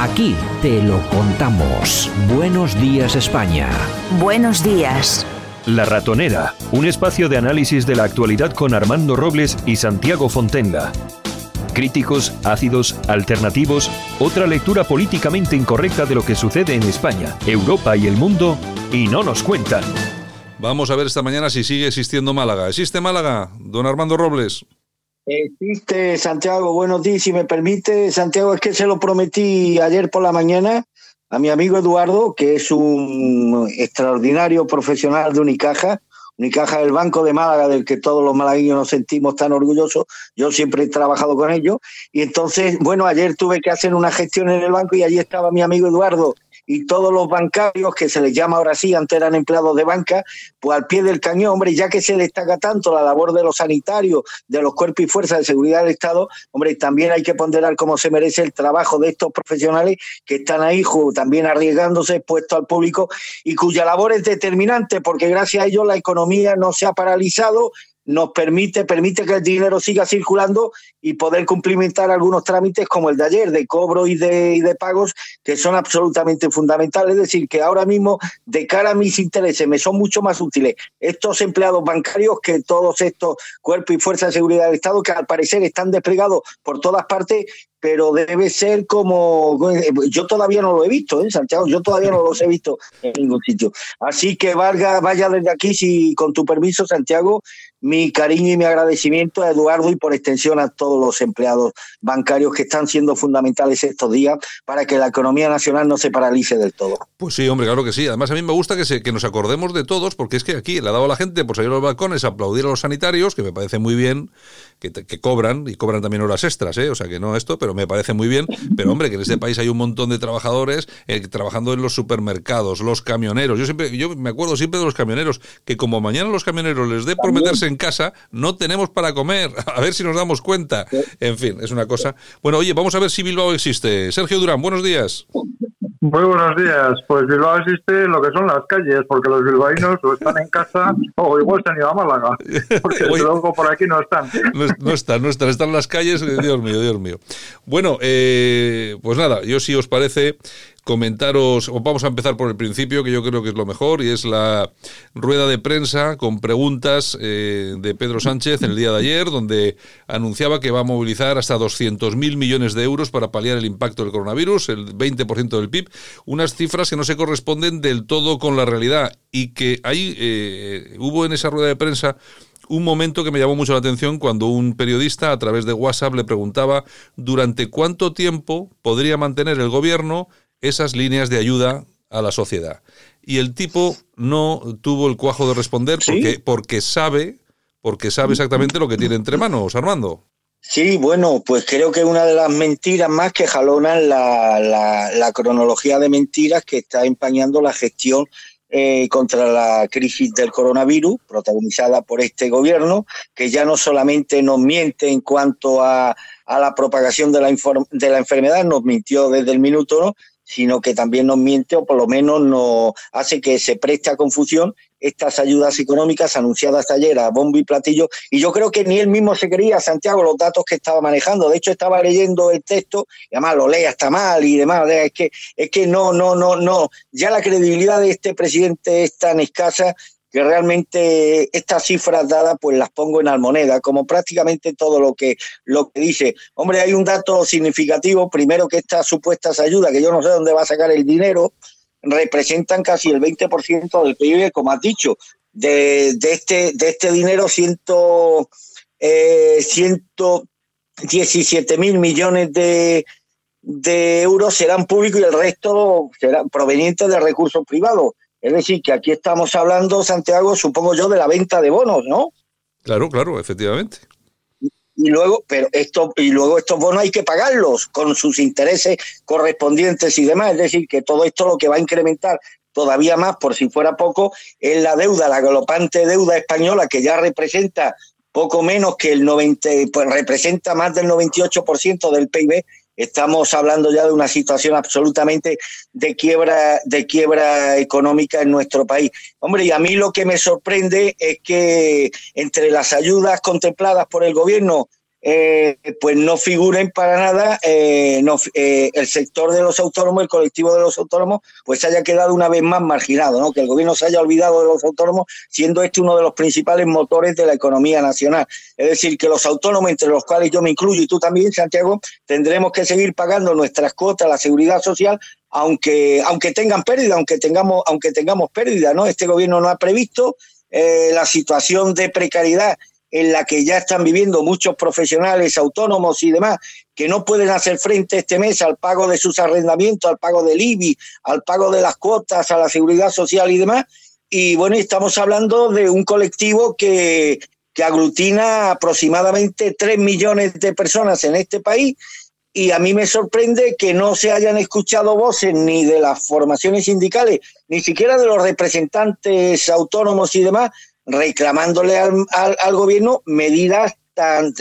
Aquí te lo contamos. Buenos días España. Buenos días. La Ratonera, un espacio de análisis de la actualidad con Armando Robles y Santiago Fontenga. Críticos, ácidos, alternativos, otra lectura políticamente incorrecta de lo que sucede en España, Europa y el mundo, y no nos cuentan. Vamos a ver esta mañana si sigue existiendo Málaga. ¿Existe Málaga, don Armando Robles? Existe, Santiago, buenos días, si me permite. Santiago, es que se lo prometí ayer por la mañana a mi amigo Eduardo, que es un extraordinario profesional de Unicaja, Unicaja del Banco de Málaga, del que todos los malagueños nos sentimos tan orgullosos. Yo siempre he trabajado con ellos. Y entonces, bueno, ayer tuve que hacer una gestión en el banco y allí estaba mi amigo Eduardo y todos los bancarios, que se les llama ahora sí, antes eran empleados de banca, pues al pie del cañón, hombre, ya que se destaca tanto la labor de los sanitarios, de los cuerpos y fuerzas de seguridad del Estado, hombre, también hay que ponderar cómo se merece el trabajo de estos profesionales que están ahí también arriesgándose, expuestos al público y cuya labor es determinante, porque gracias a ellos la economía no se ha paralizado, nos permite, permite que el dinero siga circulando y poder cumplimentar algunos trámites como el de ayer, de cobro y de, y de pagos, que son absolutamente fundamentales. Es decir, que ahora mismo, de cara a mis intereses, me son mucho más útiles estos empleados bancarios que todos estos cuerpos y fuerzas de seguridad del Estado, que al parecer están desplegados por todas partes pero debe ser como yo todavía no lo he visto ¿eh, Santiago yo todavía no los he visto en ningún sitio así que valga vaya desde aquí si con tu permiso Santiago mi cariño y mi agradecimiento a Eduardo y por extensión a todos los empleados bancarios que están siendo fundamentales estos días para que la economía nacional no se paralice del todo. Pues sí, hombre, claro que sí. Además, a mí me gusta que, se, que nos acordemos de todos, porque es que aquí le ha dado a la gente por salir a los balcones aplaudir a los sanitarios, que me parece muy bien, que, que cobran y cobran también horas extras, ¿eh? o sea que no esto, pero me parece muy bien. Pero hombre, que en este país hay un montón de trabajadores eh, trabajando en los supermercados, los camioneros. Yo siempre, yo me acuerdo siempre de los camioneros, que como mañana los camioneros les dé por meterse en casa, no tenemos para comer. A ver si nos damos cuenta. En fin, es una cosa. Bueno, oye, vamos a ver si Bilbao existe. Sergio Durán, buenos días. Muy buenos días. Pues Bilbao existe lo que son las calles, porque los bilbaínos o están en casa o igual se han ido a Málaga, porque luego por aquí no están. No, están, no están, están en las calles, Dios mío, Dios mío. Bueno, eh, pues nada, yo si os parece, comentaros, o vamos a empezar por el principio, que yo creo que es lo mejor, y es la rueda de prensa con preguntas eh, de Pedro Sánchez en el día de ayer, donde anunciaba que va a movilizar hasta 200.000 millones de euros para paliar el impacto del coronavirus, el 20% del PIB, unas cifras que no se corresponden del todo con la realidad y que ahí eh, hubo en esa rueda de prensa un momento que me llamó mucho la atención cuando un periodista a través de WhatsApp le preguntaba durante cuánto tiempo podría mantener el gobierno esas líneas de ayuda a la sociedad. Y el tipo no tuvo el cuajo de responder porque, porque sabe, porque sabe exactamente lo que tiene entre manos, Armando. Sí, bueno, pues creo que una de las mentiras más que jalonan la, la, cronología de mentiras que está empañando la gestión eh, contra la crisis del coronavirus, protagonizada por este gobierno, que ya no solamente nos miente en cuanto a, a la propagación de la, de la enfermedad, nos mintió desde el minuto ¿no? sino que también nos miente o por lo menos nos hace que se preste a confusión estas ayudas económicas anunciadas ayer a bombo y platillo. Y yo creo que ni él mismo se creía, Santiago, los datos que estaba manejando. De hecho, estaba leyendo el texto y además lo lee hasta mal y demás. Es que, es que no, no, no, no. Ya la credibilidad de este presidente es tan escasa que realmente estas cifras dadas pues las pongo en almoneda, como prácticamente todo lo que, lo que dice. Hombre, hay un dato significativo, primero que estas supuestas ayudas, que yo no sé dónde va a sacar el dinero, representan casi el 20% del PIB, como has dicho. De, de, este, de este dinero, ciento, eh, 117 mil millones de, de euros serán públicos y el resto serán provenientes de recursos privados. Es decir, que aquí estamos hablando, Santiago, supongo yo, de la venta de bonos, ¿no? Claro, claro, efectivamente. Y luego, pero esto, y luego estos bonos hay que pagarlos con sus intereses correspondientes y demás. Es decir, que todo esto lo que va a incrementar todavía más, por si fuera poco, es la deuda, la galopante deuda española que ya representa poco menos que el 90, pues representa más del 98% del PIB Estamos hablando ya de una situación absolutamente de quiebra, de quiebra económica en nuestro país. Hombre, y a mí lo que me sorprende es que entre las ayudas contempladas por el gobierno eh, pues no figuren para nada eh, eh, el sector de los autónomos, el colectivo de los autónomos, pues haya quedado una vez más marginado, ¿no? que el gobierno se haya olvidado de los autónomos, siendo este uno de los principales motores de la economía nacional. Es decir, que los autónomos, entre los cuales yo me incluyo y tú también, Santiago, tendremos que seguir pagando nuestras cuotas la seguridad social aunque aunque tengan pérdida, aunque tengamos aunque tengamos pérdida, ¿no? Este gobierno no ha previsto la situación de precariedad en la que ya están viviendo muchos profesionales autónomos y demás que no pueden hacer frente este mes al pago de sus arrendamientos, al pago del IBI, al pago de las cuotas, a la seguridad social y demás. Y bueno, estamos hablando de un colectivo que, que aglutina aproximadamente 3 millones de personas en este país y a mí me sorprende que no se hayan escuchado voces ni de las formaciones sindicales, ni siquiera de los representantes autónomos y demás, reclamándole al, al, gobierno medidas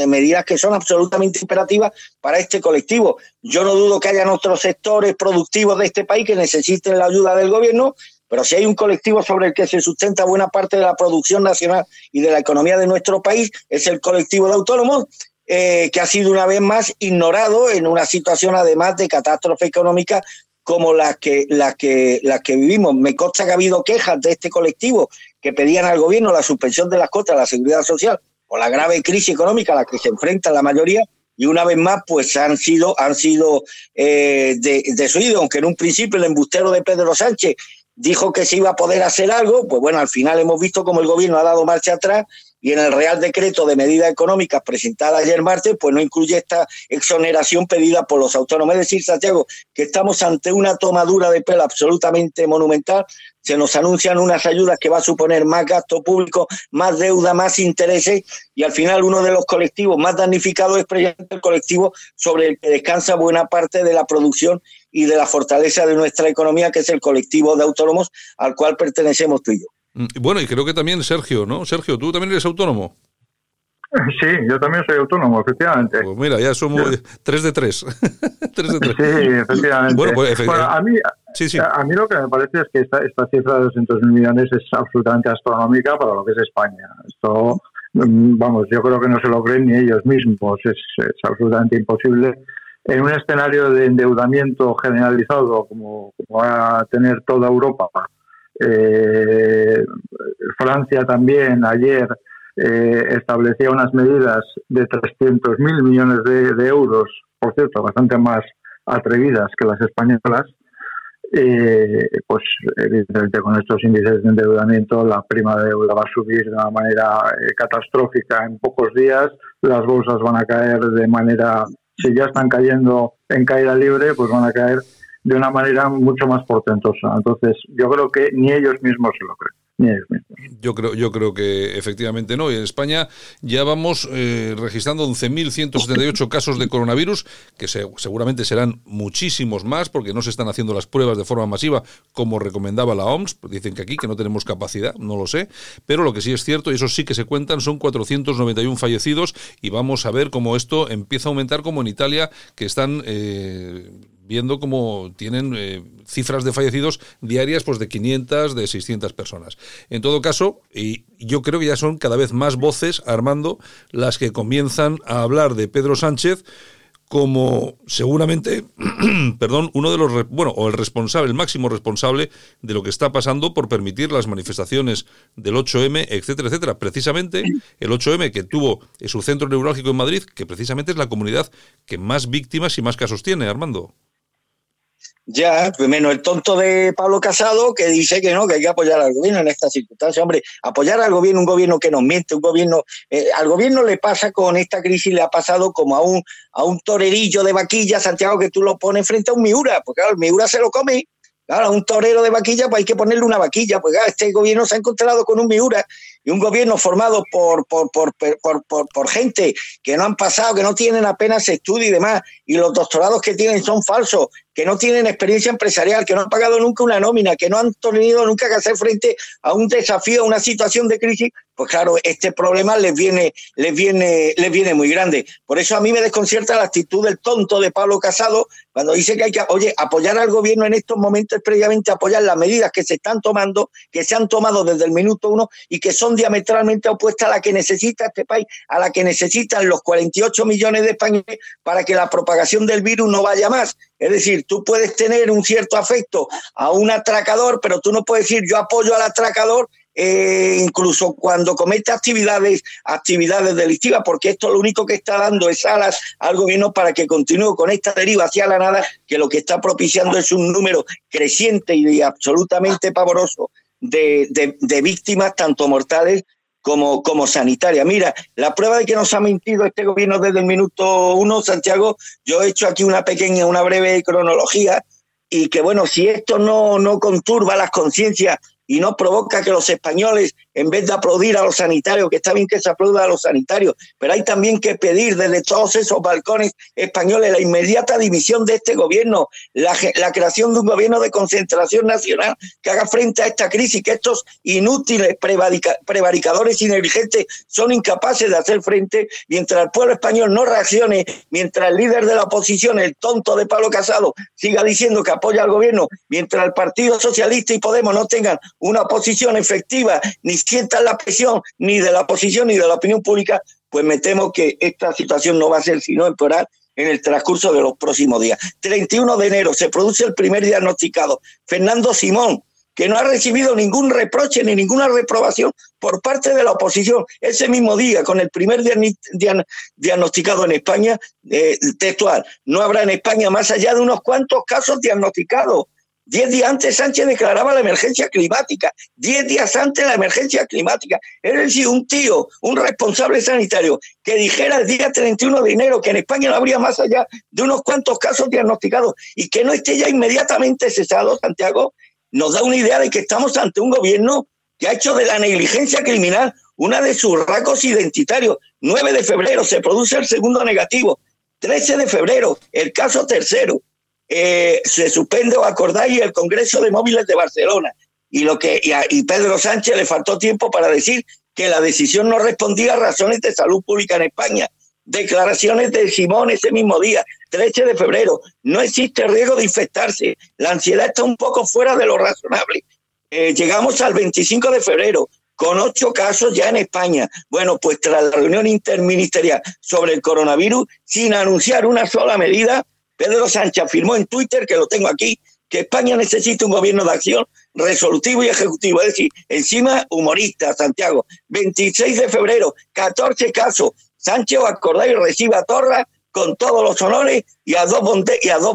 medidas que son absolutamente imperativas para este colectivo. Yo no dudo que hayan otros sectores productivos de este país que necesiten la ayuda del gobierno, pero si hay un colectivo sobre el que se sustenta buena parte de la producción nacional y de la economía de nuestro país, es el colectivo de autónomos, eh, que ha sido una vez más ignorado en una situación además de catástrofe económica como la que, la que, la que vivimos. Me consta que ha habido quejas de este colectivo que pedían al gobierno la suspensión de las cotas de la seguridad social por la grave crisis económica a la que se enfrenta la mayoría y una vez más pues han sido han sido eh, desoídos aunque en un principio el embustero de Pedro Sánchez dijo que se iba a poder hacer algo pues bueno al final hemos visto como el gobierno ha dado marcha atrás y en el Real Decreto de Medidas Económicas presentado ayer martes, pues no incluye esta exoneración pedida por los autónomos. Es decir, Santiago, que estamos ante una tomadura de pelo absolutamente monumental. Se nos anuncian unas ayudas que va a suponer más gasto público, más deuda, más intereses y al final uno de los colectivos más damnificados es precisamente el colectivo sobre el que descansa buena parte de la producción y de la fortaleza de nuestra economía, que es el colectivo de autónomos al cual pertenecemos tú y yo. Mm, bueno, y creo que también Sergio, ¿no? Sergio, ¿tú también eres autónomo? Sí, yo también soy autónomo, efectivamente. Pues mira, ya somos tres de tres. tres de tres. Sí, efectivamente. Bueno, pues, a, mí, a mí lo que me parece es que esta, esta cifra de 200.000 millones es absolutamente astronómica para lo que es España. Esto, mm, vamos, yo creo que no se lo creen ni ellos mismos. Es, es absolutamente imposible. En un escenario de endeudamiento generalizado como, como va a tener toda Europa, eh, Francia también ayer eh, establecía unas medidas de 300.000 millones de, euros, por cierto, bastante más atrevidas que las españolas. Eh, pues evidentemente con estos índices de endeudamiento la prima de deuda va a subir de una manera eh, catastrófica en pocos días, las bolsas van a caer de manera, si ya están cayendo en caída libre, pues van a caer de una manera mucho más portentosa. Entonces, yo creo que ni ellos mismos se lo creen. Yo creo, yo creo que efectivamente no. Y en España ya vamos eh, registrando 11.178 casos de coronavirus, que seguramente serán muchísimos más porque no se están haciendo las pruebas de forma masiva como recomendaba la OMS. Dicen que aquí que no tenemos capacidad, no lo sé. Pero lo que sí es cierto, y eso sí que se cuentan, son 491 fallecidos y vamos a ver cómo esto empieza a aumentar como en Italia, que están... Eh, viendo cómo tienen eh, cifras de fallecidos diarias pues de 500, de 600 personas. En todo caso, y yo creo que ya son cada vez más voces, Armando, las que comienzan a hablar de Pedro Sánchez como seguramente, perdón, uno de los, bueno, o el responsable, el máximo responsable de lo que está pasando por permitir las manifestaciones del 8M, etcétera, etcétera. Precisamente el 8M que tuvo su centro neurálgico en Madrid, que precisamente es la comunidad que más víctimas y más casos tiene, Armando. Ya, pues menos el tonto de Pablo Casado que dice que no, que hay que apoyar al gobierno en estas circunstancias. Hombre, apoyar al gobierno, un gobierno que nos miente, un gobierno. Eh, al gobierno le pasa con esta crisis, le ha pasado como a un, a un torerillo de vaquilla, Santiago, que tú lo pones frente a un Miura, porque claro, el Miura se lo come. Claro, a un torero de vaquilla, pues hay que ponerle una vaquilla. Pues claro, este gobierno se ha encontrado con un Miura y un gobierno formado por, por, por, por, gente que no han pasado, que no tienen apenas estudio y demás, y los doctorados que tienen son falsos, que no tienen experiencia empresarial, que no han pagado nunca una nómina, que no han tenido nunca que hacer frente a un desafío, a una situación de crisis, pues claro, este problema les viene, les viene, les viene muy grande. Por eso a mí me desconcierta la actitud del tonto de Pablo Casado cuando dice que hay que, oye, apoyar al gobierno en estos momentos es previamente apoyar las medidas que se están tomando, que se han tomado desde el minuto uno y que son diametralmente opuestas a la que necesita este país, a la que necesitan los 48 millones de españoles para que la propagación del virus no vaya más. Es decir, tú puedes tener un cierto afecto a un atracador, pero tú no puedes decir yo apoyo al atracador eh, incluso cuando comete actividades, actividades delictivas, porque esto lo único que está dando es alas al gobierno para que continúe con esta deriva hacia la nada, que lo que está propiciando es un número creciente y absolutamente pavoroso de, de, víctimas, tanto mortales como, como sanitarias. Mira, la prueba de que nos ha mentido este gobierno desde el minuto uno, Santiago, yo he hecho aquí una pequeña, una breve cronología, y que bueno, si esto no, no conturba las conciencias y no provoca que los españoles, en vez de aplaudir a los sanitarios, que está bien que se aplauda a los sanitarios, pero hay también que pedir desde todos esos balcones españoles la inmediata división de este gobierno, la, creación de un gobierno de concentración nacional que haga frente a esta crisis, que estos inútiles prevaricadores y negligentes son incapaces de hacer frente, mientras el pueblo español no reaccione, mientras el líder de la oposición, el tonto de Pablo Casado, siga diciendo que apoya al gobierno, mientras el Partido Socialista y Podemos no tengan una oposición efectiva, ni sientan la presión ni de la oposición ni de la opinión pública, pues me temo que esta situación no va a ser sino empeorar en el transcurso de los próximos días. 31 de enero se produce el primer diagnosticado. Fernando Simón, que no ha recibido ningún reproche ni ninguna reprobación por parte de la oposición. Ese mismo día, con el primer diagnosticado en España, eh, textual, no habrá en España más allá de unos cuantos casos diagnosticados. Diez días antes Sánchez declaraba la emergencia climática. Diez días antes la emergencia climática. Es decir, un tío, un responsable sanitario, que dijera el día 31 de enero que en España no habría más allá de unos cuantos casos diagnosticados y que no esté ya inmediatamente cesado, Santiago, nos da una idea de que estamos ante un gobierno que ha hecho de la negligencia criminal una de sus rasgos identitarios. 9 de febrero se produce el segundo negativo. 13 de febrero, el caso tercero. Eh, se suspende o acordáis el Congreso de Móviles de Barcelona. Y, lo que, y, Pedro Sánchez le faltó tiempo para decir que la decisión no respondía a razones de salud pública en España. Declaraciones de Simón ese mismo día, 13 de febrero. No existe riesgo de infectarse. La ansiedad está un poco fuera de lo razonable. Eh, llegamos al 25 de febrero con ocho casos ya en España. Bueno, pues tras la reunión interministerial sobre el coronavirus, sin anunciar una sola medida, Pedro Sánchez afirmó en Twitter, que lo tengo aquí, que España necesita un gobierno de acción resolutivo y ejecutivo. Es decir, encima humorista, Santiago. 26 de febrero, 14 casos. Sánchez, acordáis, recibe a Torra con todos los honores y a dos,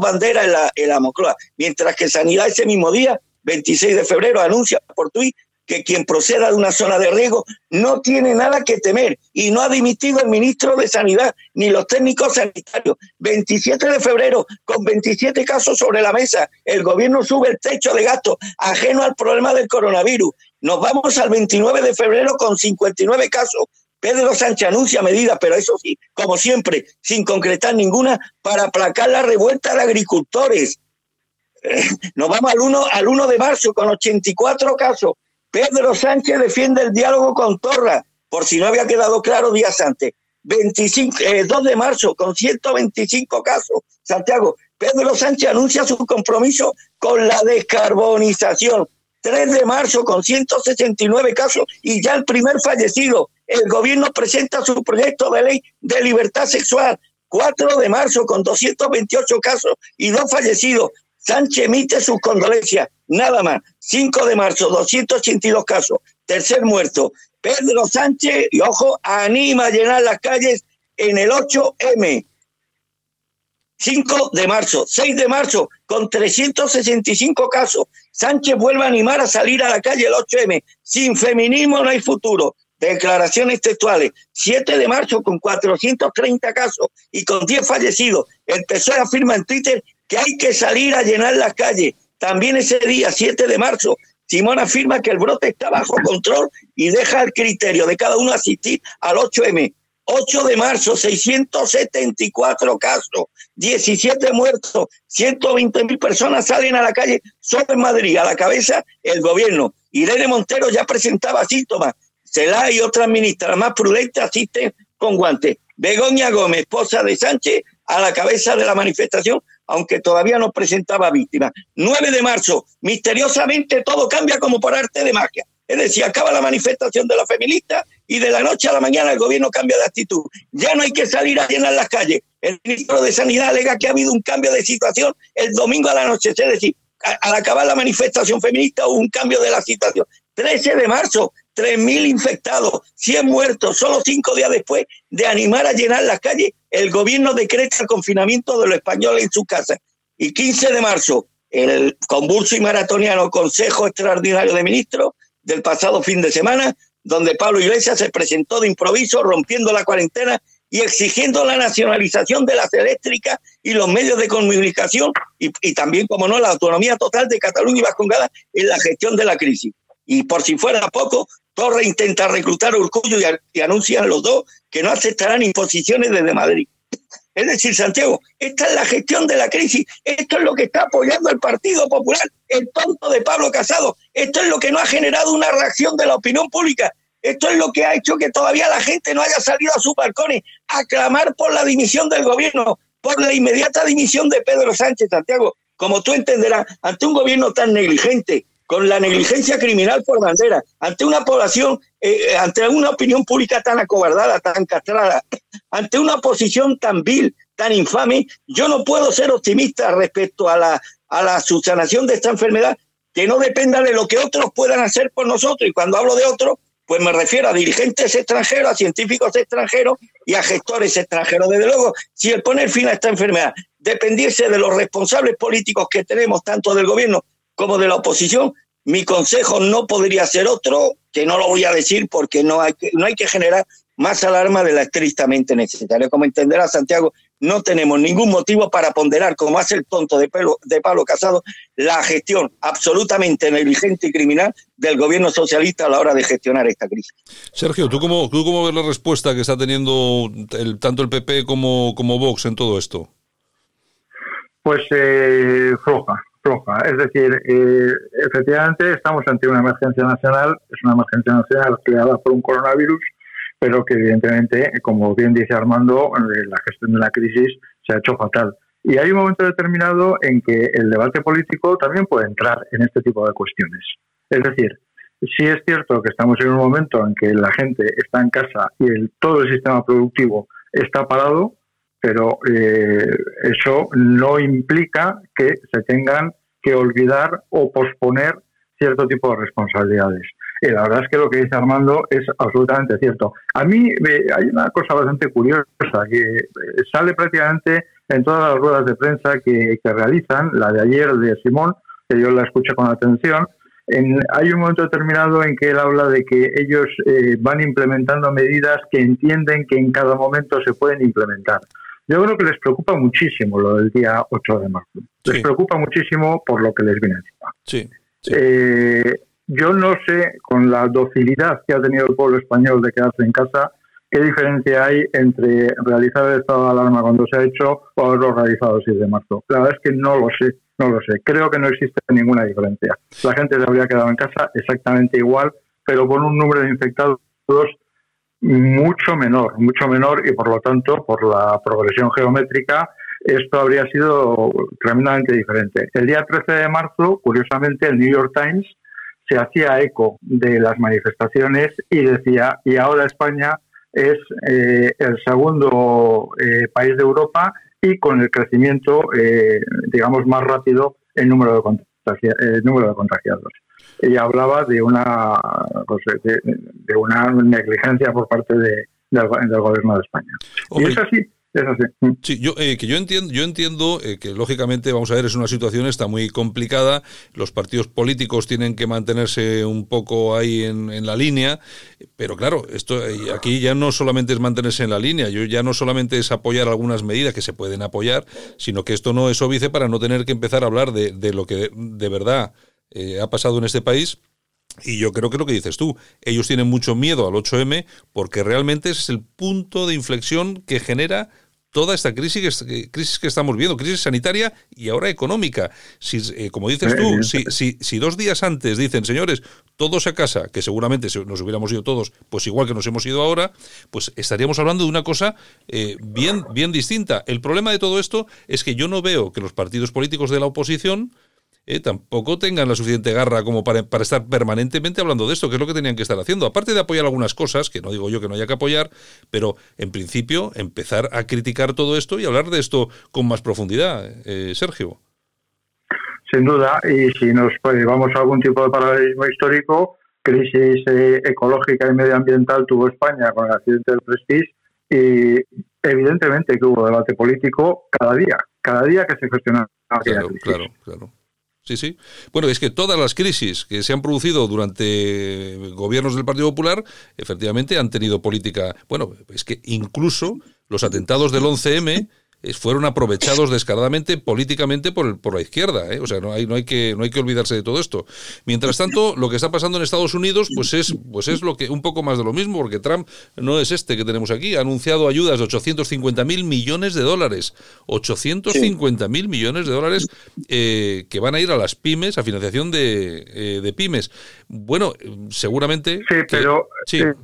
banderas en la, en. Mientras que Sanidad ese mismo día, 26 de febrero, anuncia por tuit que quien proceda de una zona de riesgo no tiene nada que temer y no ha dimitido el ministro de Sanidad ni los técnicos sanitarios. 27 de febrero, con 27 casos sobre la mesa, el gobierno sube el techo de gasto ajeno al problema del coronavirus. Nos vamos al 29 de febrero con 59 casos. Pedro Sánchez anuncia medidas, pero eso sí, como siempre, sin concretar ninguna, para aplacar la revuelta de agricultores. Nos vamos al 1, al 1 de marzo con 84 casos Pedro Sánchez defiende el diálogo con Torra, por si no había quedado claro días antes. 25, 2 eh, de marzo, con 125 casos. Santiago, Pedro Sánchez anuncia su compromiso con la descarbonización. 3 de marzo, con 169 casos y ya el primer fallecido. El gobierno presenta su proyecto de ley de libertad sexual. 4 de marzo, con 228 casos y dos fallecidos. Sánchez emite sus condolencias, nada más. 5 de marzo, 282 casos. Tercer muerto. Pedro Sánchez, y ojo, anima a llenar las calles en el 8M. 5 de marzo, 6 de marzo, con 365 casos. Sánchez vuelve a animar a salir a la calle el 8M. Sin feminismo no hay futuro. Declaraciones textuales. 7 de marzo, con 430 casos y con 10 fallecidos. El PSOE afirma en Twitter que hay que salir a llenar las calles. También ese día, 7 de marzo, Simón afirma que el brote está bajo control y deja el criterio de cada uno asistir al 8M. 8 de marzo, 674 casos, 17 muertos, 120 mil personas salen a la calle solo en Madrid, a la cabeza el gobierno. Irene Montero ya presentaba síntomas. Celá y otras ministras más prudentes asisten con guantes. Begoña Gómez, esposa de Sánchez, a la cabeza de la manifestación, aunque todavía no presentaba víctimas. 9 de marzo, misteriosamente todo cambia como por arte de magia. Es decir, acaba la manifestación de la feminista y de la noche a la mañana el gobierno cambia de actitud. Ya no hay que salir a llenar las calles. El ministro de Sanidad alega que ha habido un cambio de situación el domingo a la noche. Es decir, al acabar la manifestación feminista hubo un cambio de la situación. 13 de marzo, 3.000 infectados, 100 muertos, solo cinco días después de animar a llenar las calles, el gobierno decreta el confinamiento de los españoles en su casa. Y 15 de marzo, el convulso y maratoniano Consejo Extraordinario de Ministros del pasado fin de semana, donde Pablo Iglesias se presentó de improviso rompiendo la cuarentena y exigiendo la nacionalización de las eléctricas y los medios de comunicación y, también, como no, la autonomía total de Cataluña y Vascongada en la gestión de la crisis. Y por si fuera poco, Torre intenta reclutar a Urcullo y, y anuncian los dos que no aceptarán imposiciones desde Madrid. Es decir, Santiago, esta es la gestión de la crisis, esto es lo que está apoyando el Partido Popular, el tonto de Pablo Casado, esto es lo que no ha generado una reacción de la opinión pública, esto es lo que ha hecho que todavía la gente no haya salido a sus balcones a clamar por la dimisión del gobierno, por la inmediata dimisión de Pedro Sánchez, Santiago. Como tú entenderás, ante un gobierno tan negligente, con la negligencia criminal por bandera, ante una población, eh, eh, ante una opinión pública tan acobardada, tan castrada, ante una oposición tan vil, tan infame, yo no puedo ser optimista respecto a la, a la subsanación de esta enfermedad que no dependa de lo que otros puedan hacer por nosotros. Y cuando hablo de otros, pues me refiero a dirigentes extranjeros, a científicos extranjeros y a gestores extranjeros. Desde luego, si el poner fin a esta enfermedad dependiese de los responsables políticos que tenemos, tanto del gobierno como de la oposición, mi consejo no podría ser otro, que no lo voy a decir porque no hay que, no hay que generar más alarma de la estrictamente necesaria. Como entenderá Santiago, no tenemos ningún motivo para ponderar, como hace el tonto de, de Pablo Casado, la gestión absolutamente negligente y criminal del gobierno socialista a la hora de gestionar esta crisis. Sergio, ¿tú cómo, tú cómo ves la respuesta que está teniendo el, tanto el PP como, como Vox en todo esto? Pues eh, floja, floja. Es decir, eh, efectivamente estamos ante una emergencia nacional, es una emergencia nacional creada por un coronavirus, pero que evidentemente, como bien dice Armando, eh, la gestión de la crisis se ha hecho fatal. Y hay un momento determinado en que el debate político también puede entrar en este tipo de cuestiones. Es decir, si es cierto que estamos en un momento en que la gente está en casa y el, todo el sistema productivo está parado, pero eh, eso no implica que se tengan que olvidar o posponer cierto tipo de responsabilidades. Y la verdad es que lo que dice Armando es absolutamente cierto. A mí hay una cosa bastante curiosa que eh, sale prácticamente en todas las ruedas de prensa que, realizan, la de ayer de Simón, que yo la escucho con atención, hay un momento determinado en que él habla de que ellos eh, van implementando medidas que entienden que en cada momento se pueden implementar. Yo creo que les preocupa muchísimo lo del día 8 de marzo. Les preocupa muchísimo por lo que les viene encima. Sí, eh, yo no sé, con la docilidad que ha tenido el pueblo español de quedarse en casa, qué diferencia hay entre realizar el estado de alarma cuando se ha hecho o haberlo realizado el 6 de marzo. La verdad es que no lo sé, no lo sé. Creo que no existe ninguna diferencia. La gente se habría quedado en casa exactamente igual, pero con un número de infectados mucho menor, mucho menor y por lo tanto, por la progresión geométrica, esto habría sido tremendamente diferente. El día 13 de marzo, curiosamente, el New York Times se hacía eco de las manifestaciones y decía, y ahora España es eh, el segundo eh, país de Europa y con el crecimiento, eh, digamos, más rápido en número de, número de contagiados ella hablaba de una pues, de, una negligencia por parte de, del, gobierno de España. y es así. Es así. Mm. Sí, yo, eh, que yo entiendo, yo entiendo eh, que lógicamente, vamos a ver, es una situación está muy complicada. Los partidos políticos tienen que mantenerse un poco ahí en, en la línea, pero claro, esto eh, aquí ya no solamente es mantenerse en la línea, yo ya no solamente es apoyar algunas medidas que se pueden apoyar, sino que esto no es óbice para no tener que empezar a hablar de, de lo que de verdad eh, ha pasado en este país Y yo creo que es lo que dices tú, ellos tienen mucho miedo al 8M porque realmente es el punto de inflexión que genera toda esta crisis que, crisis que estamos viendo, crisis sanitaria y ahora económica. Si, eh, como dices tú, si, si, si, dos días antes dicen, señores, todos a casa, que seguramente nos hubiéramos ido todos, pues igual que nos hemos ido ahora, pues estaríamos hablando de una cosa eh, bien, bien distinta. El problema de todo esto es que yo no veo que los partidos políticos de la oposición eh, tampoco tengan la suficiente garra como para, para, estar permanentemente hablando de esto, que es lo que tenían que estar haciendo. Aparte de apoyar algunas cosas, que no digo yo que no haya que apoyar, pero en principio empezar a criticar todo esto y hablar de esto con más profundidad. Eh, Sergio. Sin duda, y si nos pues, vamos a algún tipo de paralelismo histórico, crisis eh, ecológica y medioambiental tuvo España con el accidente del Prestige y evidentemente que hubo debate político cada día, cada día que se gestionaba claro, Claro, claro. Sí, sí. Bueno, es que todas las crisis que se han producido durante gobiernos del Partido Popular, efectivamente han tenido política. Bueno, es que incluso los atentados del 11M fueron aprovechados descaradamente políticamente por, por la izquierda. ¿eh? O sea, no hay, no, hay que, no hay que olvidarse de todo esto. Mientras tanto, lo que está pasando en Estados Unidos pues es, pues es lo que un poco más de lo mismo, porque Trump no es este que tenemos aquí. Ha anunciado ayudas de 850 mil millones de dólares. 850 mil millones de dólares eh, que van a ir a las pymes, a financiación de, eh, de pymes. Bueno, seguramente... Sí, pero si, me,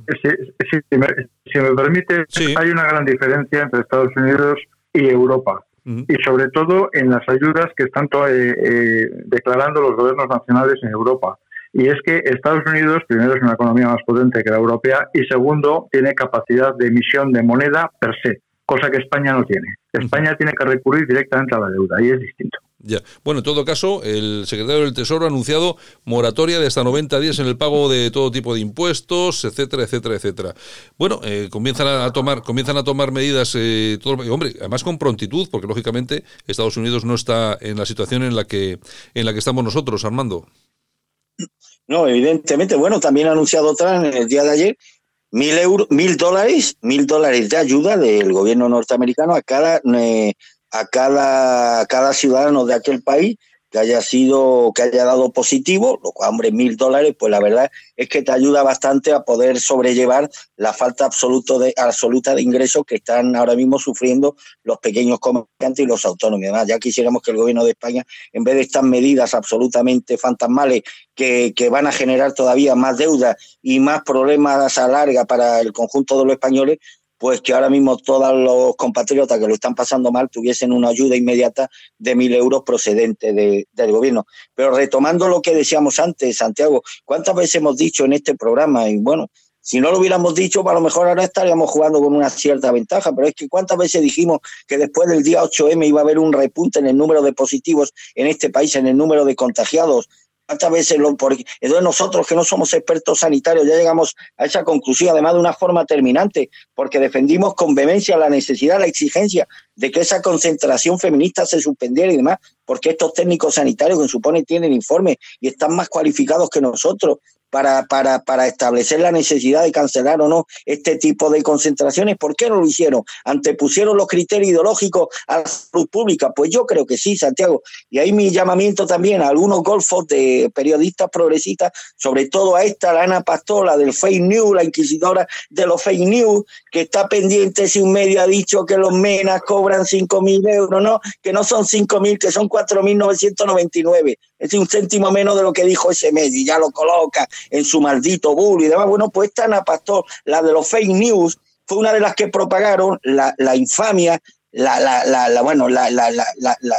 si, me, permite, hay una gran diferencia entre Estados Unidos y Europa. Y sobre todo en las ayudas que están eh, eh, declarando los gobiernos nacionales en Europa. Y es que Estados Unidos, primero, es una economía más potente que la europea y segundo, tiene capacidad de emisión de moneda per se, cosa que España no tiene. España tiene que recurrir directamente a la deuda y es distinto. Ya. Bueno, en todo caso, el secretario del Tesoro ha anunciado moratoria de hasta 90 días en el pago de todo tipo de impuestos, etcétera, etcétera, etcétera. Bueno, eh, comienzan a tomar comienzan a tomar medidas, eh, hombre, además con prontitud, porque lógicamente Estados Unidos no está en la situación en la que en la que estamos nosotros, Armando. No, evidentemente. Bueno, también ha anunciado otra en el día de ayer mil euros, mil dólares, mil dólares de ayuda del gobierno norteamericano a cada eh, a cada, cada ciudadano de aquel país que haya sido, que haya dado positivo, lo cual, hombre, mil dólares, pues la verdad es que te ayuda bastante a poder sobrellevar la falta absoluto de, absoluta de ingresos que están ahora mismo sufriendo los pequeños comerciantes y los autónomos. Además, ya quisiéramos que el gobierno de España, en vez de estas medidas absolutamente fantasmales que, que van a generar todavía más deuda y más problemas a larga para el conjunto de los españoles, pues que ahora mismo todos los compatriotas que lo están pasando mal tuviesen una ayuda inmediata de mil euros procedente del gobierno. Pero retomando lo que decíamos antes, Santiago, ¿cuántas veces hemos dicho en este programa? Y bueno, si no lo hubiéramos dicho, a lo mejor ahora estaríamos jugando con una cierta ventaja, pero es que cuántas veces dijimos que después del día 8M iba a haber un repunte en el número de positivos en este país, en el número de contagiados, ¿Cuántas veces lo, porque, entonces nosotros que no somos expertos sanitarios ya llegamos a esa conclusión, además de una forma terminante, porque defendimos con vehemencia la necesidad, la exigencia de que esa concentración feminista se suspendiera y demás, porque estos técnicos sanitarios que supone tienen informes y están más cualificados que nosotros para, para, para establecer la necesidad de cancelar o no este tipo de concentraciones. ¿Por qué no lo hicieron? ¿Antepusieron los criterios ideológicos a la salud pública? Pues yo creo que sí, Santiago. Y ahí mi llamamiento también a algunos golfos de periodistas progresistas, sobre todo a esta, la Ana Pastola del fake news, la inquisidora de los fake news, que está pendiente si un medio ha dicho que los menas cobran 5 mil euros, no, que no son 5 mil, que son 4.999. Es un céntimo menos de lo que dijo ese medio y ya lo coloca en su maldito bull y demás. Bueno, pues esta Ana Pastor, la de los fake news, fue una de las que propagaron la, la infamia, la, la, la, bueno, la, la, la, la,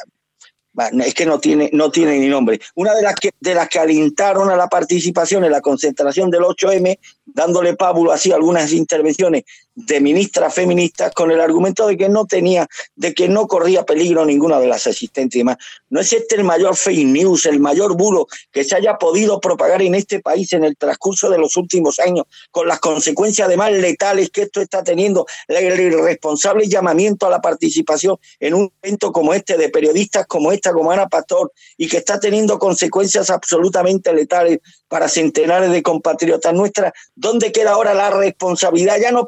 es que no tiene, no tiene ni nombre. Una de las que, de las que alentaron a la participación en la concentración del 8M, dándole pábulo así algunas intervenciones de ministras feministas con el argumento de que no tenía, de que no corría peligro ninguna de las asistentes y demás. ¿No es este el mayor fake news, el mayor bulo que se haya podido propagar en este país en el transcurso de los últimos años, con las consecuencias además letales que esto está teniendo, el irresponsable llamamiento a la participación en un evento como este, de periodistas como esta, como Ana Pastor, y que está teniendo consecuencias absolutamente letales para centenares de compatriotas nuestras? ¿Dónde queda ahora la responsabilidad, ya no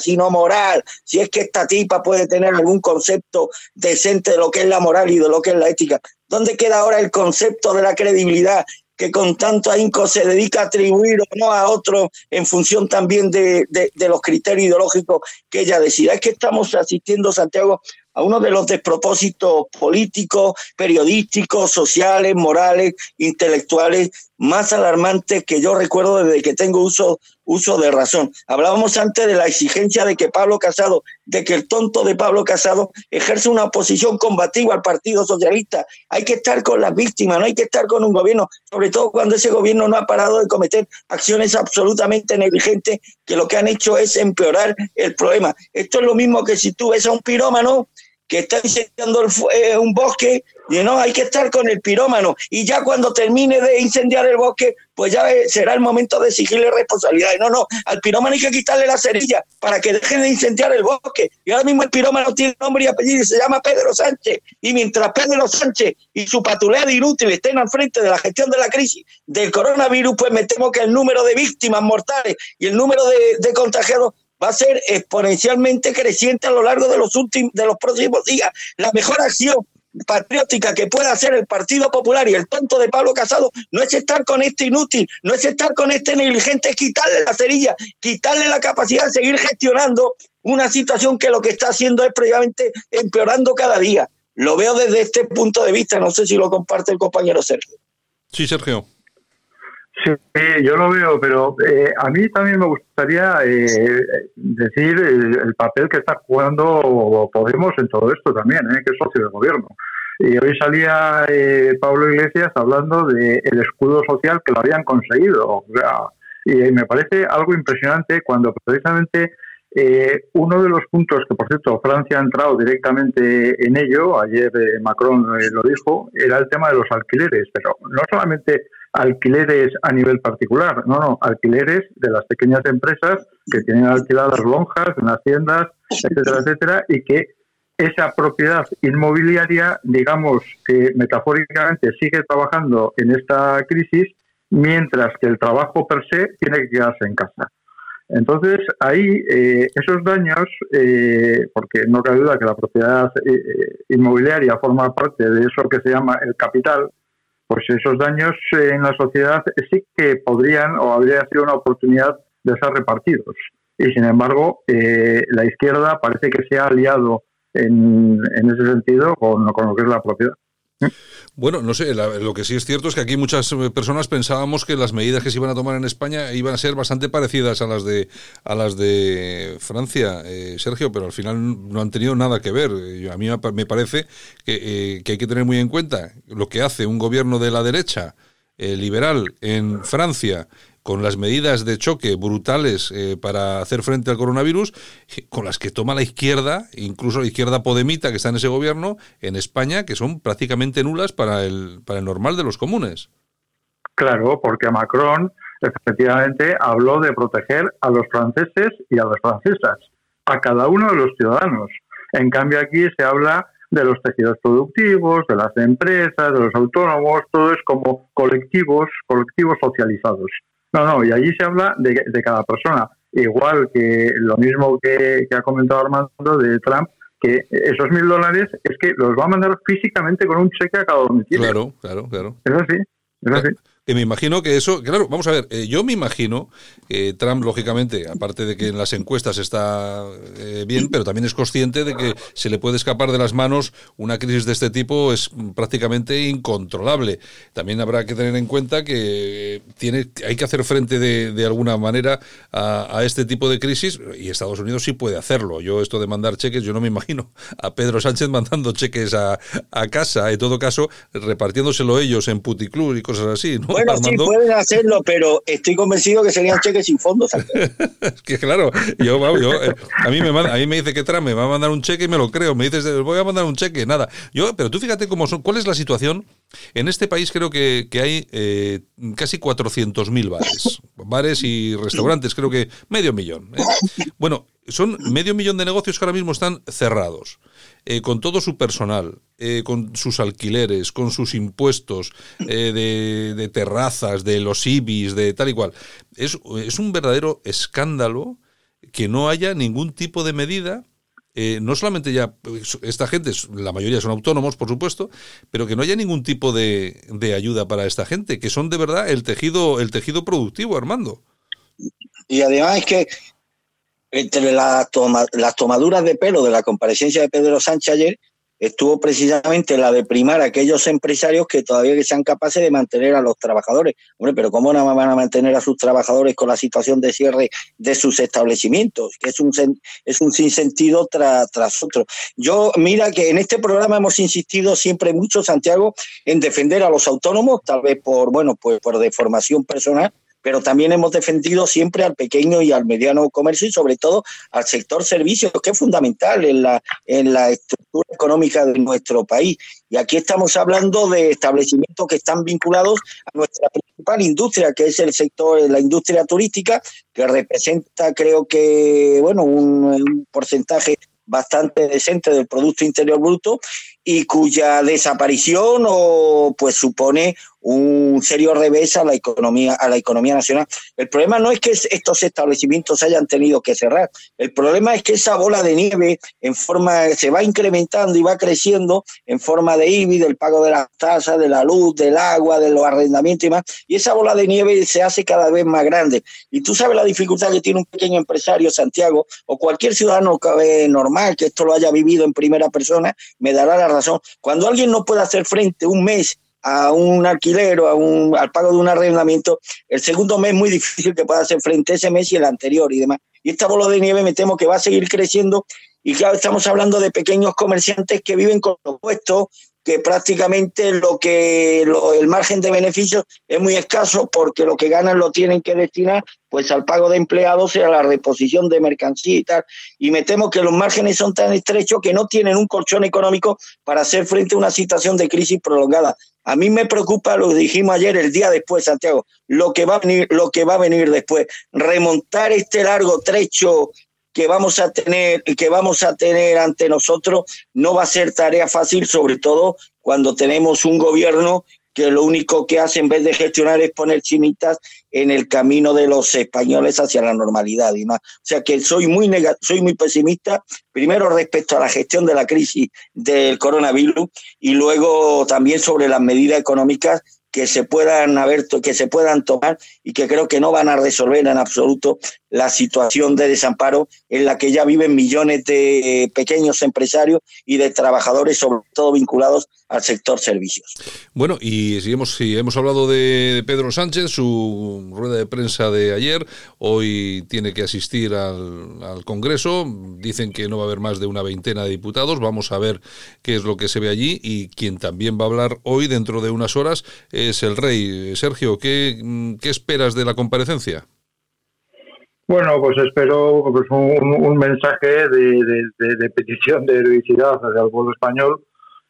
sino moral. Si es que esta tipa puede tener algún concepto decente de lo que es la moral y de lo que es la ética. ¿Dónde queda ahora el concepto de la credibilidad que con tanto ahínco se dedica a atribuir o no a otro en función también de, de los criterios ideológicos que ella decida. Es que estamos asistiendo, Santiago, a uno de los despropósitos políticos, periodísticos, sociales, morales, intelectuales más alarmantes que yo recuerdo desde que tengo uso, uso de razón. Hablábamos antes de la exigencia de que Pablo Casado, de que el tonto de Pablo Casado ejerce una oposición combativa al Partido Socialista. Hay que estar con las víctimas, no hay que estar con un gobierno, sobre todo cuando ese gobierno no ha parado de cometer acciones absolutamente negligentes que lo que han hecho es empeorar el problema. Esto es lo mismo que si tú ves a un pirómano que está incendiando eh, un bosque, y no, hay que estar con el pirómano. Y ya cuando termine de incendiar el bosque, pues ya será el momento de exigirle responsabilidades. No, no, al pirómano hay que quitarle la cerilla para que deje de incendiar el bosque. Y ahora mismo el pirómano tiene nombre y apellido y se llama Pedro Sánchez. Y mientras Pedro Sánchez y su patulea de inútil estén al frente de la gestión de la crisis del coronavirus, pues me temo que el número de víctimas mortales y el número de, de contagiados va a ser exponencialmente creciente a lo largo de los últimos de los próximos días. La mejor acción patriótica que pueda hacer el Partido Popular y el tonto de Pablo Casado no es estar con este inútil, no es estar con este negligente, es quitarle la cerilla, quitarle la capacidad de seguir gestionando una situación que lo que está haciendo es previamente empeorando cada día. Lo veo desde este punto de vista, no sé si lo comparte el compañero Sergio. Sí, Sergio. Sí, yo lo veo, pero eh, a mí también me gustaría eh, decir el, papel que está jugando Podemos en todo esto también, eh, que es socio del gobierno. Y hoy salía Pablo Iglesias hablando del escudo social que lo habían conseguido. y me parece algo impresionante cuando precisamente uno de los puntos que, por cierto, Francia ha entrado directamente en ello, ayer Macron lo dijo, era el tema de los alquileres, pero no solamente alquileres a nivel particular, no, no, alquileres de las pequeñas empresas que tienen alquiladas lonjas en haciendas, etcétera, etcétera, y que esa propiedad inmobiliaria, digamos que metafóricamente sigue trabajando en esta crisis, mientras que el trabajo per se tiene que quedarse en casa. Entonces, ahí eh, esos daños, eh, porque no cabe duda que la propiedad eh, inmobiliaria forma parte de eso que se llama el capital, pues esos daños en la sociedad sí que podrían o habría sido una oportunidad de ser repartidos. Y sin embargo, eh, la izquierda parece que se ha aliado en, ese sentido con, con lo que es la propiedad. Bueno, no sé, lo que sí es cierto es que aquí muchas eh, personas pensábamos que las medidas que se iban a tomar en España iban a ser bastante parecidas a las de a las de Francia, eh, Sergio, pero al final no han tenido nada que ver. A mí me parece que, eh, que hay que tener muy en cuenta lo que hace un gobierno de la derecha liberal en Francia con las medidas de choque brutales eh, para hacer frente al coronavirus, con las que toma la izquierda, incluso la izquierda podemita que está en ese gobierno, en España, que son prácticamente nulas para el, para el normal de los comunes. Claro, porque Macron efectivamente habló de proteger a los franceses y a las francesas, a cada uno de los ciudadanos. En cambio aquí se habla de los tejidos productivos, de las empresas, de los autónomos, todo es como colectivos, colectivos socializados. No, no, y allí se habla de, cada persona. Igual que lo mismo que, ha comentado Armando de Trump, que esos mil dólares es que los va a mandar físicamente con un cheque a cada domicilio. Claro, claro, claro. Es así, es así. Que me imagino que eso, claro, vamos a ver, eh, yo me imagino que Trump, lógicamente, aparte de que en las encuestas está eh, bien, pero también es consciente de que se le puede escapar de las manos una crisis de este tipo, es prácticamente incontrolable. También habrá que tener en cuenta que tiene, hay que hacer frente de, de alguna manera a, este tipo de crisis y Estados Unidos sí puede hacerlo. Yo esto de mandar cheques, yo no me imagino a Pedro Sánchez mandando cheques a, a casa, en todo caso, repartiéndoselo ellos en puticlub y cosas así, ¿no? Bueno, sí, pueden hacerlo, pero estoy convencido que serían cheques sin fondos. es que claro, yo, yo eh, a, mí me a mí me dice que Trump me va a mandar un cheque y me lo creo. Me dices, voy a mandar un cheque, nada. Yo, pero tú fíjate cómo son, cuál es la situación. En este país creo que, que hay eh, casi 400.000 bares. Bares y restaurantes, creo que medio millón. ¿eh? Bueno, son medio millón de negocios que ahora mismo están cerrados. Eh, con todo su personal, eh, con sus alquileres, con sus impuestos eh, de, terrazas, de los IBIs, de tal y cual. Es, es un verdadero escándalo que no haya ningún tipo de medida no solamente ya pues, esta gente, la mayoría son autónomos, por supuesto, pero que no haya ningún tipo de, ayuda para esta gente, que son de verdad el tejido, el tejido productivo, Armando. Y además es que entre las tomaduras de pelo de la comparecencia de Pedro Sánchez ayer, estuvo precisamente la de primar a aquellos empresarios que todavía que sean capaces de mantener a los trabajadores. Hombre, pero ¿cómo no van a mantener a sus trabajadores con la situación de cierre de sus establecimientos? Que es un, es un sinsentido tras otro. Yo, mira que en este programa hemos insistido siempre mucho, Santiago, en defender a los autónomos, tal vez por, bueno, pues por deformación personal, pero también hemos defendido siempre al pequeño y al mediano comercio y sobre todo al sector servicios, que es fundamental en la, en la estructura económica de nuestro país. Y aquí estamos hablando de establecimientos que están vinculados a nuestra principal industria, que es el sector, la industria turística, que representa creo que, bueno, un porcentaje bastante decente del Producto Interior Bruto y cuya desaparición o pues supone un serio revés a la economía a la economía nacional. El problema no es que estos establecimientos hayan tenido que cerrar, el problema es que esa bola de nieve en forma se va incrementando y va creciendo en forma de IBI, del pago de las tasas, de la luz, del agua, de los arrendamientos y más, y esa bola de nieve se hace cada vez más grande. Y tú sabes la dificultad que tiene un pequeño empresario Santiago o cualquier ciudadano normal que esto lo haya vivido en primera persona, me dará la razón. Cuando alguien no puede hacer frente un mes a un alquiler o a un, al pago de un arrendamiento, el segundo mes es muy difícil que pueda hacer frente a ese mes y el anterior y demás. Y esta bola de nieve me temo que va a seguir creciendo y claro, estamos hablando de pequeños comerciantes que viven con los puestos, que prácticamente lo que el margen de beneficios es muy escaso porque lo que ganan lo tienen que destinar pues al pago de empleados y a la reposición de mercancía y tal. Y me temo que los márgenes son tan estrechos que no tienen un colchón económico para hacer frente a una situación de crisis prolongada. A mí me preocupa, lo dijimos ayer, el día después, Santiago, lo que va a venir, lo que va a venir después. Remontar este largo trecho que vamos a tener que vamos a tener ante nosotros no va a ser tarea fácil, sobre todo cuando tenemos un gobierno que lo único que hace en vez de gestionar es poner chinitas en el camino de los españoles hacia la normalidad y más. O sea que soy muy soy muy pesimista, primero respecto a la gestión de la crisis del coronavirus y luego también sobre las medidas económicas que se puedan haber que se puedan tomar y que creo que no van a resolver en absoluto la situación de desamparo en la que ya viven millones de pequeños empresarios y de trabajadores, sobre todo vinculados al sector servicios. Bueno, y si hemos, si hemos hablado de Pedro Sánchez, su rueda de prensa de ayer, hoy tiene que asistir al, Congreso, dicen que no va a haber más de una veintena de diputados, vamos a ver qué es lo que se ve allí y quien también va a hablar hoy dentro de unas horas es el rey. Sergio, ¿qué, qué esperas de la comparecencia? Bueno, pues espero pues, un, mensaje de, petición de heroicidad hacia el pueblo español,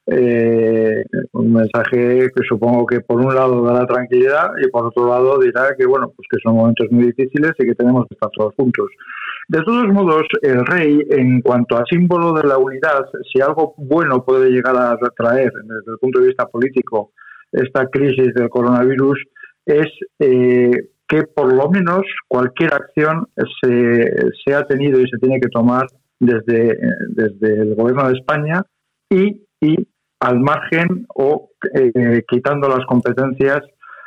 eh, un mensaje que supongo que por un lado dará tranquilidad y por otro lado dirá que bueno, pues que son momentos muy difíciles y que tenemos que estar todos juntos. De todos modos, el rey, en cuanto a símbolo de la unidad, si algo bueno puede llegar a traer desde el punto de vista político esta crisis del coronavirus, es eh, que por lo menos cualquier acción se, ha tenido y se tiene que tomar desde, desde el gobierno de España y, al margen o eh, quitando las competencias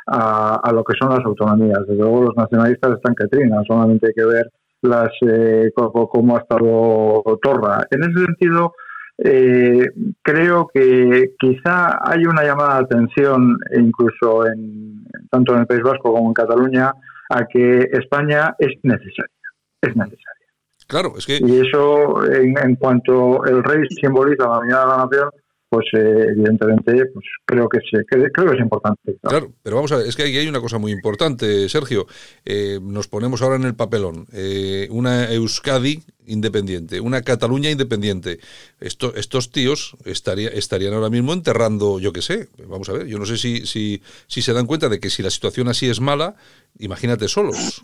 a, lo que son las autonomías. Desde luego los nacionalistas están que solamente hay que ver las eh, cómo ha estado Torra. En ese sentido, eh, creo que quizá hay una llamada de atención, incluso en, tanto en el País Vasco como en Cataluña, a que España es necesaria. Es necesaria. Claro, es que... Y eso, en, cuanto el rey simboliza la unidad de la nación, pues eh, evidentemente pues creo que, creo que es importante. Claro. pero vamos a ver, es que aquí hay una cosa muy importante, Sergio. Eh, nos ponemos ahora en el papelón. Eh, una Euskadi independiente, una Cataluña independiente. Esto, estos tíos estaría, estarían ahora mismo enterrando, yo qué sé, vamos a ver, yo no sé si, si, si se dan cuenta de que si la situación así es mala, imagínate solos.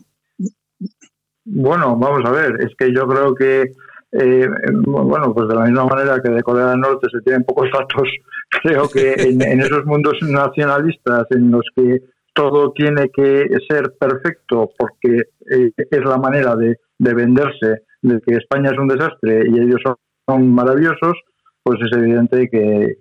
Bueno, vamos a ver, es que yo creo que eh, bueno, pues de la misma manera que de Corea del Norte se tienen pocos datos, creo que en, esos mundos nacionalistas en los que todo tiene que ser perfecto porque eh, es la manera de, venderse de que España es un desastre y ellos son maravillosos, pues es evidente que,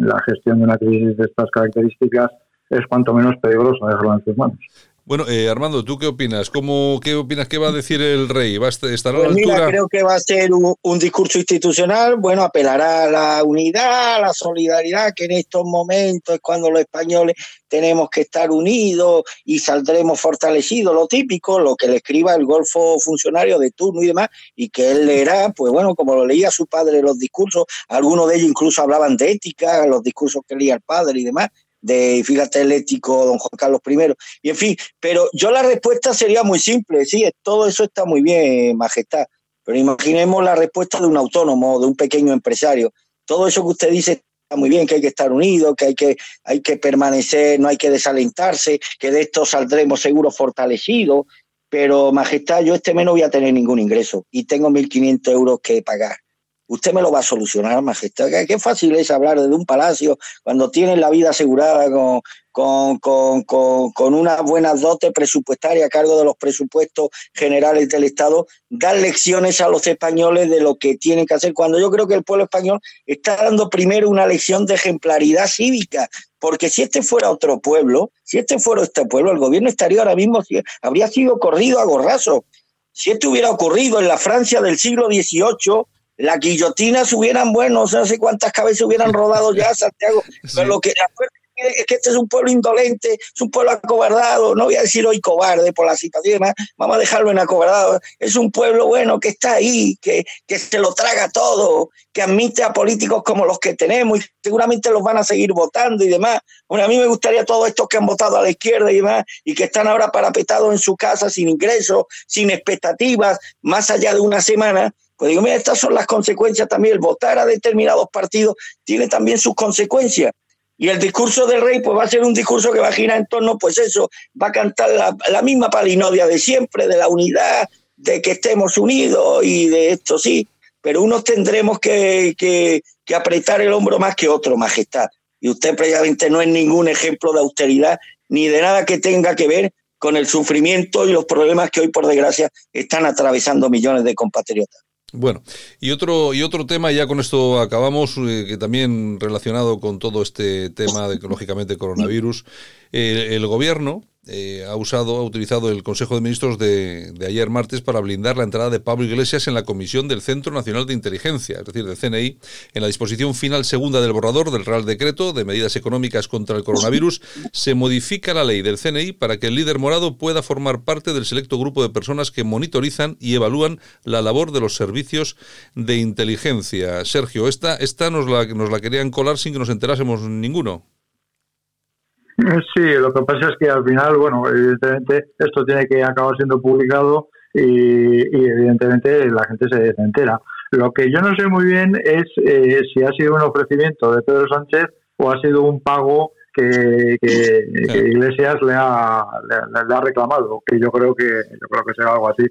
la gestión de una crisis de estas características es cuanto menos peligrosa dejarla en sus manos. Bueno, eh, Armando, ¿tú qué opinas? ¿Cómo, ¿Qué opinas que va a decir el rey? ¿Va a estar a la pues mira, creo que va a ser un, discurso institucional, bueno, apelará a la unidad, a la solidaridad, que en estos momentos es cuando los españoles tenemos que estar unidos y saldremos fortalecidos, lo típico, lo que le escriba el golfo funcionario de turno y demás, y que él leerá, pues bueno, como lo leía su padre los discursos, algunos de ellos incluso hablaban de ética, los discursos que leía el padre y demás, de, fíjate, el ético don Juan Carlos I. Y en fin, pero yo la respuesta sería muy simple, sí, todo eso está muy bien, Majestad, pero imaginemos la respuesta de un autónomo, de un pequeño empresario. Todo eso que usted dice está muy bien, que hay que estar unidos, que hay que, hay que permanecer, no hay que desalentarse, que de esto saldremos seguros fortalecidos, pero Majestad, yo este mes no voy a tener ningún ingreso y tengo 1.500 euros que pagar usted me lo va a solucionar, majestad. Qué, fácil es hablar de un palacio cuando tienen la vida asegurada con, con, con, una buena dote presupuestaria a cargo de los presupuestos generales del Estado, dar lecciones a los españoles de lo que tienen que hacer, cuando yo creo que el pueblo español está dando primero una lección de ejemplaridad cívica, porque si este fuera otro pueblo, si este fuera este pueblo, el gobierno estaría ahora mismo, habría sido corrido a gorrazo. Si esto hubiera ocurrido en la Francia del siglo XVIII, las guillotinas hubieran, bueno, no sé cuántas cabezas hubieran rodado ya Santiago, pero lo que es que este es un pueblo indolente, es un pueblo acobardado, no voy a decir hoy cobarde por la situación, vamos a dejarlo en acobardado, es un pueblo bueno que está ahí, que, que se lo traga todo, que admite a políticos como los que tenemos y seguramente los van a seguir votando y demás. Bueno, a mí me gustaría todos estos que han votado a la izquierda y demás y que están ahora parapetados en su casa sin ingresos, sin expectativas, más allá de una semana, pues digo, mira, estas son las consecuencias también. El votar a determinados partidos tiene también sus consecuencias. Y el discurso del rey, pues va a ser un discurso que va a girar en torno, pues eso, va a cantar la, misma palinodia de siempre, de la unidad, de que estemos unidos y de esto sí, pero unos tendremos que, que, que apretar el hombro más que otro, majestad. Y usted previamente no es ningún ejemplo de austeridad ni de nada que tenga que ver con el sufrimiento y los problemas que hoy, por desgracia, están atravesando millones de compatriotas. Bueno, y otro, y otro tema, ya con esto acabamos, eh, que también relacionado con todo este tema de, lógicamente, coronavirus, el gobierno eh, ha usado, ha utilizado el Consejo de Ministros de, ayer martes para blindar la entrada de Pablo Iglesias en la comisión del Centro Nacional de Inteligencia, es decir, del CNI, en la disposición final segunda del borrador del Real Decreto de medidas económicas contra el coronavirus, se modifica la ley del CNI para que el líder morado pueda formar parte del selecto grupo de personas que monitorizan y evalúan la labor de los servicios de inteligencia. Sergio, esta, esta nos, la, nos la querían colar sin que nos enterásemos ninguno. Sí, lo que pasa es que al final, bueno, evidentemente esto tiene que acabar siendo publicado y, evidentemente la gente se, entera. Lo que yo no sé muy bien es eh, si ha sido un ofrecimiento de Pedro Sánchez o ha sido un pago que, Iglesias le ha, le, ha reclamado, que yo creo que yo creo que será algo así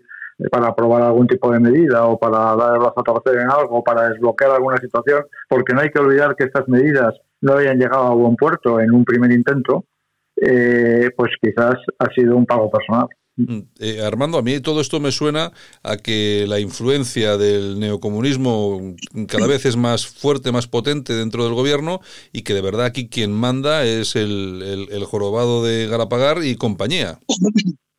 para aprobar algún tipo de medida o para dar la a en algo, o para desbloquear alguna situación, porque no hay que olvidar que estas medidas no habían llegado a buen puerto en un primer intento, eh, pues quizás ha sido un pago personal. Mm, eh, Armando, a mí todo esto me suena a que la influencia del neocomunismo cada vez es más fuerte, más potente dentro del gobierno y que de verdad aquí quien manda es el, el jorobado de Galapagar y compañía.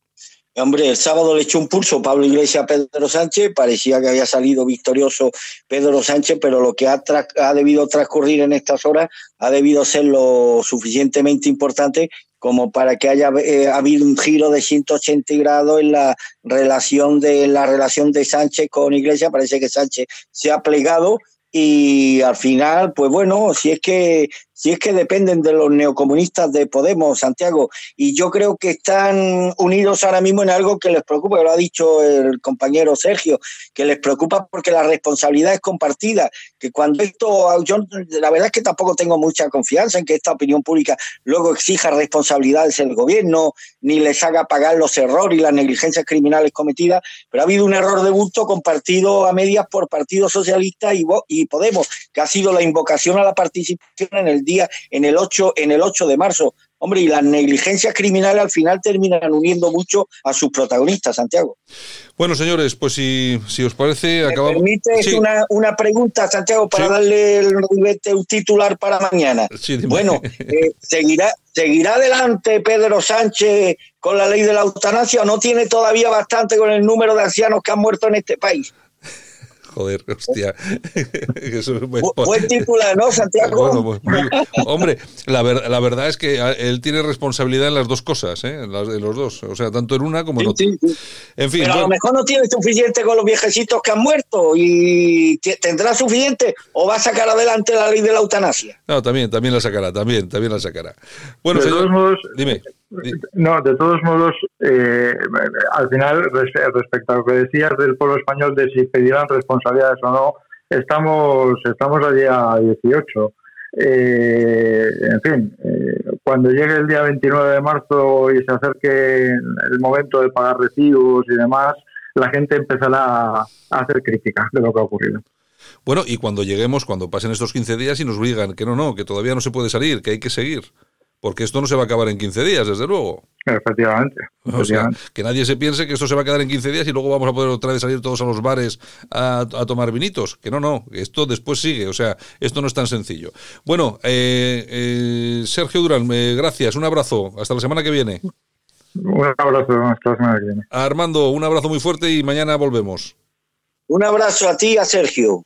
Hombre, el sábado le echó un pulso Pablo Iglesias a Pedro Sánchez, parecía que había salido victorioso Pedro Sánchez, pero lo que ha, ha debido transcurrir en estas horas ha debido ser lo suficientemente importante como para que haya eh, habido un giro de 180 grados en la relación de la relación de Sánchez con Iglesias. Parece que Sánchez se ha plegado y al final, pues bueno, si es que si es que dependen de los neocomunistas de Podemos, Santiago, y yo creo que están unidos ahora mismo en algo que les preocupa, lo ha dicho el compañero Sergio, que les preocupa porque la responsabilidad es compartida, que cuando esto, yo la verdad es que tampoco tengo mucha confianza en que esta opinión pública luego exija responsabilidades en el gobierno, ni les haga pagar los errores y las negligencias criminales cometidas, pero ha habido un error de bulto compartido a medias por Partido Socialista y, y Podemos, que ha sido la invocación a la participación en el día en el 8, en el 8 de marzo. Hombre, y las negligencias criminales al final terminan uniendo mucho a sus protagonistas, Santiago. Bueno, señores, pues si, si os parece, acabamos. ¿Me una, una, pregunta, Santiago, para darle el, un titular para mañana? bueno, eh, ¿seguirá, ¿seguirá adelante Pedro Sánchez con la ley de la eutanasia o no tiene todavía bastante con el número de ancianos que han muerto en este país? Joder, hostia. buen, titular, ¿no, Santiago? Pues, hombre, la, la, verdad es que él tiene responsabilidad en las dos cosas, ¿eh? en, los dos. O sea, tanto en una como en otra. En fin. Pero a lo mejor no tiene suficiente con los viejecitos que han muerto y tendrá suficiente o va a sacar adelante la ley de la eutanasia. No, también, también la sacará, también, también la sacará. Bueno, dime. No, de todos modos, eh, al final, respecto a lo que decías del pueblo español de si pedirán responsabilidades o no, estamos, estamos al día 18. Eh, en fin, eh, cuando llegue el día 29 de marzo y se acerque el momento de pagar recibos y demás, la gente empezará a hacer crítica de lo que ha ocurrido. Bueno, y cuando lleguemos, cuando pasen estos 15 días y nos digan que no, no, que todavía no se puede salir, que hay que seguir porque esto no se va a acabar en 15 días, desde luego. Efectivamente. O sea, que nadie se piense que esto se va a quedar en 15 días y luego vamos a poder otra vez salir todos a los bares a, tomar vinitos. Que no, no, esto después sigue. O sea, esto no es tan sencillo. Bueno, eh, eh, Sergio Durán, eh, gracias, un abrazo. Hasta la semana que viene. Un abrazo, hasta la semana que viene. Armando, un abrazo muy fuerte y mañana volvemos. Un abrazo a ti y a Sergio.